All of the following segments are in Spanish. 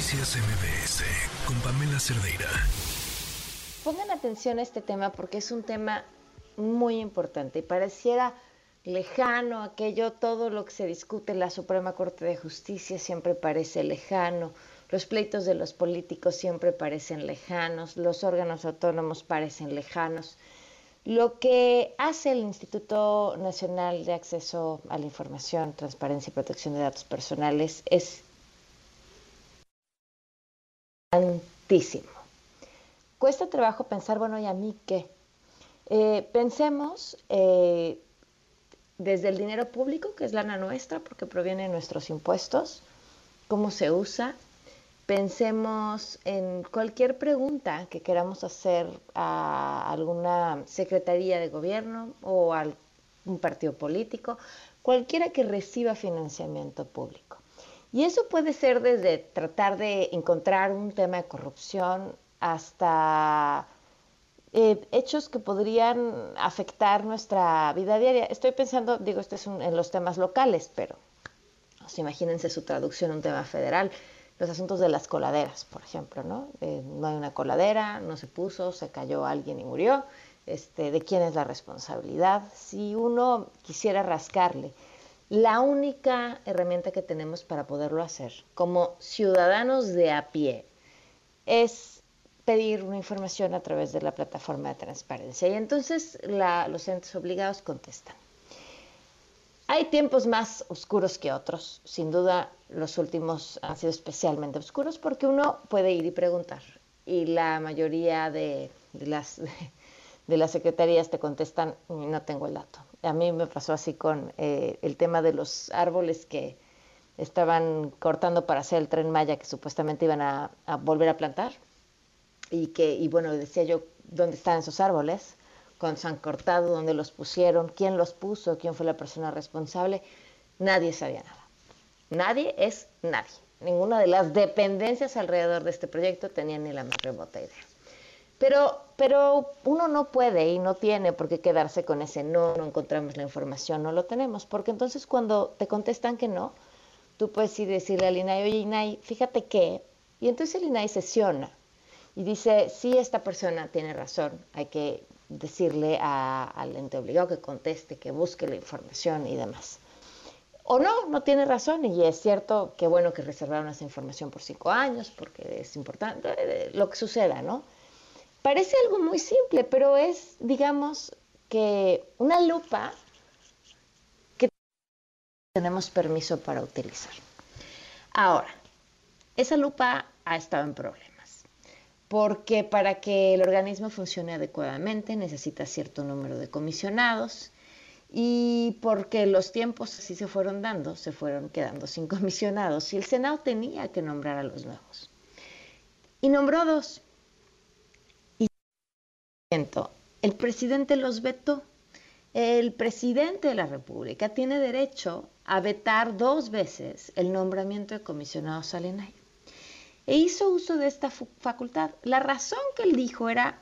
Noticias MBS con Pamela Cerdeira. Pongan atención a este tema porque es un tema muy importante y pareciera lejano aquello, todo lo que se discute en la Suprema Corte de Justicia siempre parece lejano, los pleitos de los políticos siempre parecen lejanos, los órganos autónomos parecen lejanos. Lo que hace el Instituto Nacional de Acceso a la Información, Transparencia y Protección de Datos Personales es tantísimo. Cuesta trabajo pensar, bueno, ¿y a mí qué? Eh, pensemos eh, desde el dinero público, que es lana nuestra, porque proviene de nuestros impuestos, cómo se usa. Pensemos en cualquier pregunta que queramos hacer a alguna secretaría de gobierno o a un partido político, cualquiera que reciba financiamiento público. Y eso puede ser desde tratar de encontrar un tema de corrupción hasta eh, hechos que podrían afectar nuestra vida diaria. Estoy pensando, digo, este es en los temas locales, pero imagínense su traducción en un tema federal. Los asuntos de las coladeras, por ejemplo, ¿no? Eh, no hay una coladera, no se puso, se cayó alguien y murió. Este, ¿De quién es la responsabilidad? Si uno quisiera rascarle la única herramienta que tenemos para poderlo hacer como ciudadanos de a pie es pedir una información a través de la plataforma de transparencia. Y entonces los entes obligados contestan. Hay tiempos más oscuros que otros, sin duda los últimos han sido especialmente oscuros porque uno puede ir y preguntar. Y la mayoría de, las, las secretarías te contestan no tengo el dato a mí me pasó así con eh, el tema de los árboles que estaban cortando para hacer el tren Maya que supuestamente iban a, volver a plantar. Y que, y bueno, decía yo, ¿dónde están esos árboles? Cuando se han cortado, ¿dónde los pusieron? ¿Quién los puso? ¿Quién fue la persona responsable? Nadie sabía nada. Nadie es nadie. Ninguna de las dependencias alrededor de este proyecto tenía ni la más remota idea. Pero, pero uno no puede y no tiene por qué quedarse con ese no, no encontramos la información, no lo tenemos, porque entonces cuando te contestan que no, tú puedes ir decirle al INAI, oye INAI, fíjate que, y entonces el INAI sesiona y dice, sí, esta persona tiene razón, hay que decirle al ente obligado que conteste, que busque la información y demás. O no, no tiene razón y es cierto que bueno que reservaron esa información por cinco años porque es importante, eh, lo que suceda, ¿no? Parece algo muy simple, pero es, digamos, que una lupa que tenemos permiso para utilizar. Ahora, esa lupa ha estado en problemas, porque para que el organismo funcione adecuadamente necesita cierto número de comisionados y porque los tiempos así se fueron dando, se fueron quedando sin comisionados y el Senado tenía que nombrar a los nuevos. Y nombró dos el presidente los vetó. El presidente de la República tiene derecho a vetar dos veces el nombramiento de comisionados al ENAI. E hizo uso de esta facultad. La razón que él dijo era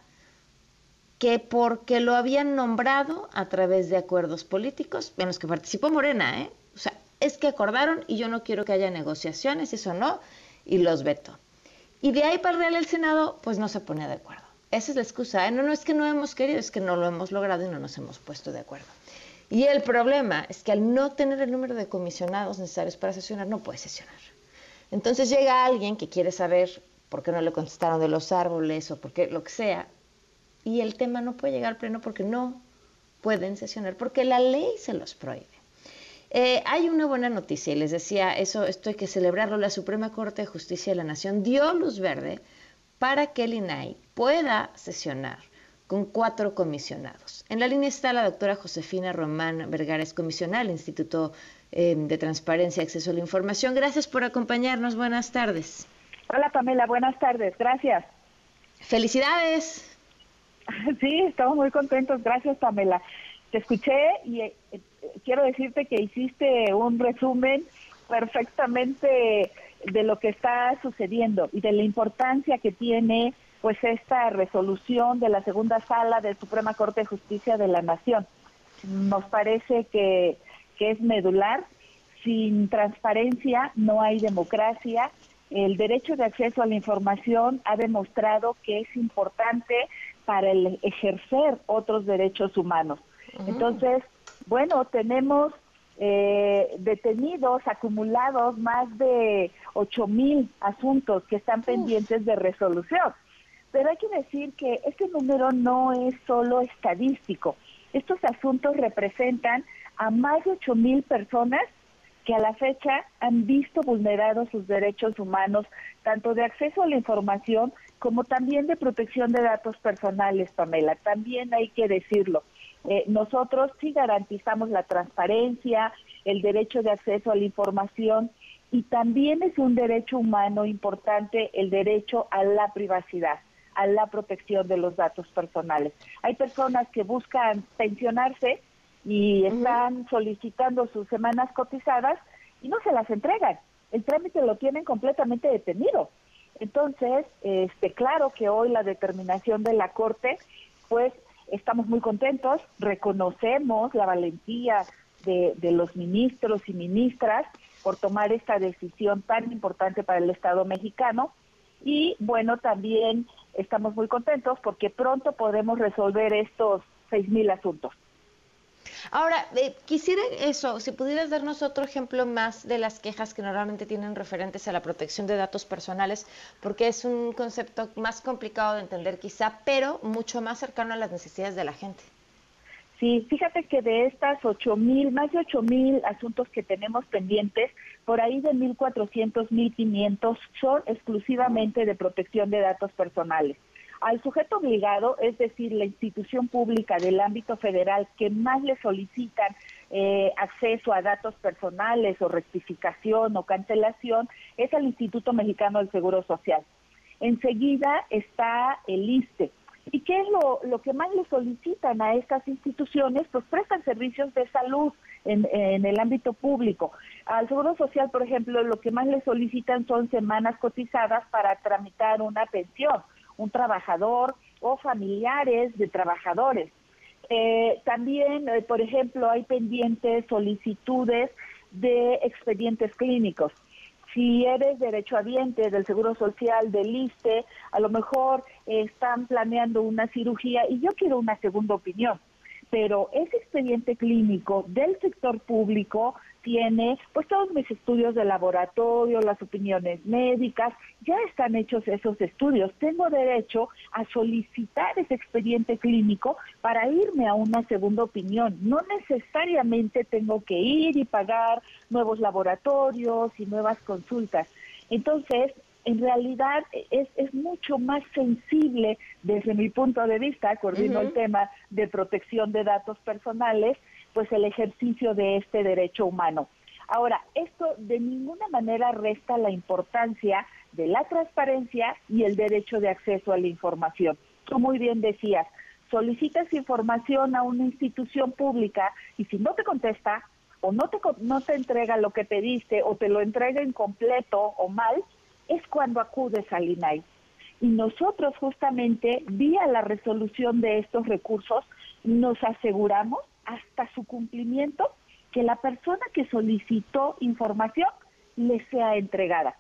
que porque lo habían nombrado a través de acuerdos políticos en los que participó Morena, ¿eh? O sea, es que acordaron y yo no quiero que haya negociaciones, eso no, y los vetó. Y de ahí para el Real el Senado, pues no se pone de acuerdo. Esa es la excusa. No, no es que no hemos querido, es que no lo hemos logrado y no nos hemos puesto de acuerdo. Y el problema es que al no tener el número de comisionados necesarios para sesionar, no puede sesionar. Entonces llega alguien que quiere saber por qué no le contestaron de los árboles o por qué lo que sea, y el tema no puede llegar al pleno porque no pueden sesionar, porque la ley se los prohíbe. Eh, hay una buena noticia, y les decía, eso esto hay que celebrarlo. La Suprema Corte de Justicia de la Nación dio luz verde para que el INAI pueda sesionar con cuatro comisionados. En la línea está la doctora Josefina Román Vergara, comisionada del Instituto eh, de Transparencia y Acceso a la Información. Gracias por acompañarnos. Buenas tardes. Hola Pamela, buenas tardes. Gracias. Felicidades. Sí, estamos muy contentos. Gracias Pamela. Te escuché y eh, quiero decirte que hiciste un resumen perfectamente de lo que está sucediendo y de la importancia que tiene pues esta resolución de la segunda sala del Suprema Corte de Justicia de la Nación. Nos parece que, que es medular. Sin transparencia no hay democracia el derecho de acceso a la información ha demostrado que es importante para el ejercer otros derechos humanos. Entonces, bueno, tenemos eh, detenidos, acumulados más de ocho mil asuntos que están pendientes de resolución. Pero hay que decir que este número no es solo estadístico. Estos asuntos representan a más de ocho mil personas que a la fecha han visto vulnerados sus derechos humanos, tanto de acceso a la información como también de protección de datos personales, Pamela. También hay que decirlo. Eh, nosotros sí garantizamos la transparencia, el derecho de acceso a la información y también es un derecho humano importante el derecho a la privacidad, a la protección de los datos personales. Hay personas que buscan pensionarse y están solicitando sus semanas cotizadas y no se las entregan. El trámite lo tienen completamente detenido. Entonces, este, claro que hoy la determinación de la Corte, pues estamos muy contentos, reconocemos la valentía de, de, los ministros y ministras por tomar esta decisión tan importante para el Estado mexicano. Y bueno, también estamos muy contentos porque pronto podremos resolver estos seis mil asuntos. Ahora, eh, quisiera eso, si pudieras darnos otro ejemplo más de las quejas que normalmente tienen referentes a la protección de datos personales, porque es un concepto más complicado de entender quizá, pero mucho más cercano a las necesidades de la gente. Sí, fíjate que de estas ocho mil, más de ocho mil asuntos que tenemos pendientes, por ahí de 1.400, 1.500 son exclusivamente de protección de datos personales. Al sujeto obligado, es decir, la institución pública del ámbito federal que más le solicitan eh, acceso a datos personales o rectificación o cancelación, es el Instituto Mexicano del Seguro Social. Enseguida está el ISTE. ¿Y qué es lo, lo que más le solicitan a estas instituciones? Pues prestan servicios de salud en, en, el ámbito público. Al Seguro Social, por ejemplo, lo que más le solicitan son semanas cotizadas para tramitar una pensión un trabajador o familiares de trabajadores. Eh, también, eh, por ejemplo, hay pendientes solicitudes de expedientes clínicos. Si eres derechohabiente del Seguro Social, del ISTE, a lo mejor están planeando una cirugía y yo quiero una segunda opinión pero ese expediente clínico del sector público tiene pues todos mis estudios de laboratorio, las opiniones médicas, ya están hechos esos estudios. Tengo derecho a solicitar ese expediente clínico para irme a una segunda opinión. No necesariamente tengo que ir y pagar nuevos laboratorios y nuevas consultas. Entonces, en realidad es, es mucho más sensible desde mi punto de vista, coordino el tema de protección de datos personales, pues el ejercicio de este derecho humano. Ahora, esto de ninguna manera resta la importancia de la transparencia y el derecho de acceso a la información. Tú muy bien decías, solicitas información a una institución pública y si no te contesta o no te, no te entrega lo que pediste o te lo entrega incompleto o mal, es cuando acudes al INAI. Y nosotros justamente, vía la resolución de estos recursos, nos aseguramos hasta su cumplimiento que la persona que solicitó información le sea entregada.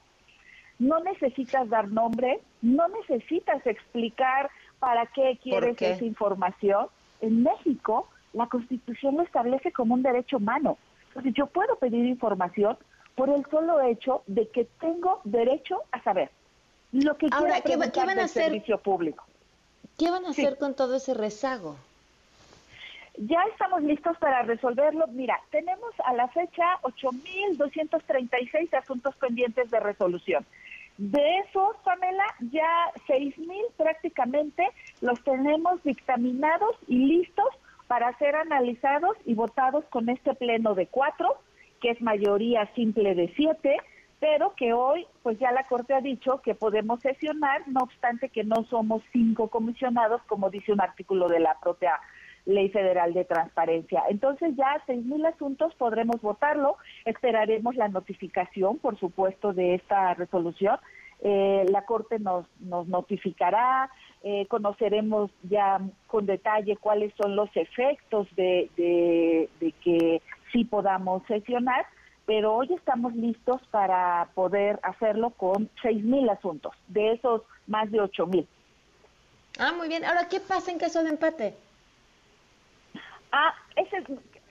No necesitas dar nombre, no necesitas explicar para qué quieres esa información. En México, la Constitución lo establece como un derecho humano. Entonces, yo puedo pedir información por el solo hecho de que tengo derecho a saber lo que Ahora, ¿qué, ¿qué, van a hacer? servicio público. ¿Qué van a hacer con todo ese rezago? Ya estamos listos para resolverlo. Mira, tenemos a la fecha 8.236 asuntos pendientes de resolución. De esos, Pamela, ya 6.000 prácticamente los tenemos dictaminados y listos para ser analizados y votados con este pleno de cuatro que es mayoría simple de siete, pero que hoy, pues ya la Corte ha dicho que podemos sesionar, no obstante que no somos cinco comisionados, como dice un artículo de la propia Ley Federal de Transparencia. Entonces ya seis mil asuntos podremos votarlo, esperaremos la notificación, por supuesto, de esta resolución. Eh, la Corte nos, nos notificará, eh, conoceremos ya con detalle cuáles son los efectos de, de, de que sí podamos sesionar, pero hoy estamos listos para poder hacerlo con 6.000 asuntos, de esos más de 8.000. Ah, muy bien. Ahora, ¿qué pasa en caso de empate? Ah, ese,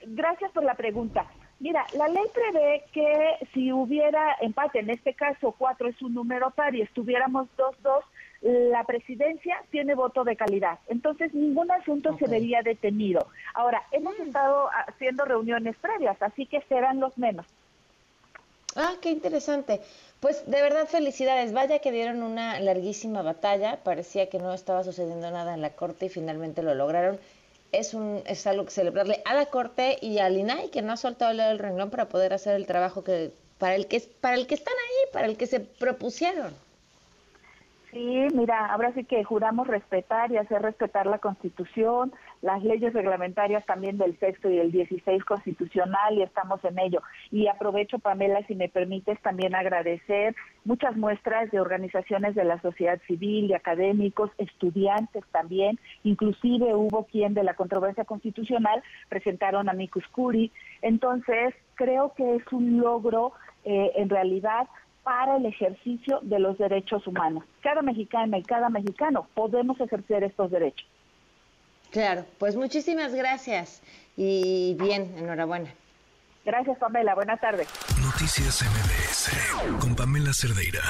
gracias por la pregunta. Mira, la ley prevé que si hubiera empate, en este caso cuatro es un número par y estuviéramos dos, dos, la presidencia tiene voto de calidad. Entonces, ningún asunto se vería detenido. Ahora, hemos mm. estado haciendo reuniones previas, así que serán los menos. Ah, qué interesante. Pues de verdad felicidades. Vaya que dieron una larguísima batalla. Parecía que no estaba sucediendo nada en la corte y finalmente lo lograron es, un, es algo que celebrarle a la Corte y al INAI, que no ha soltado el renglón para poder hacer el trabajo que para el que, para el que están ahí, para el que se propusieron. Sí, mira, ahora sí que juramos respetar y hacer respetar la Constitución, las leyes reglamentarias también del sexto y el 16 constitucional y estamos en ello. Y aprovecho, Pamela, si me permites también agradecer muchas muestras de organizaciones de la sociedad civil, de académicos, estudiantes también, inclusive hubo quien de la controversia constitucional presentaron a Micus Curi. Entonces, creo que es un logro eh, en realidad para el ejercicio de los derechos humanos. Cada mexicana y cada mexicano podemos ejercer estos derechos. Claro, pues muchísimas gracias y bien, enhorabuena. Gracias, Pamela. Buenas tardes. Noticias MBS con Pamela Cerdeira.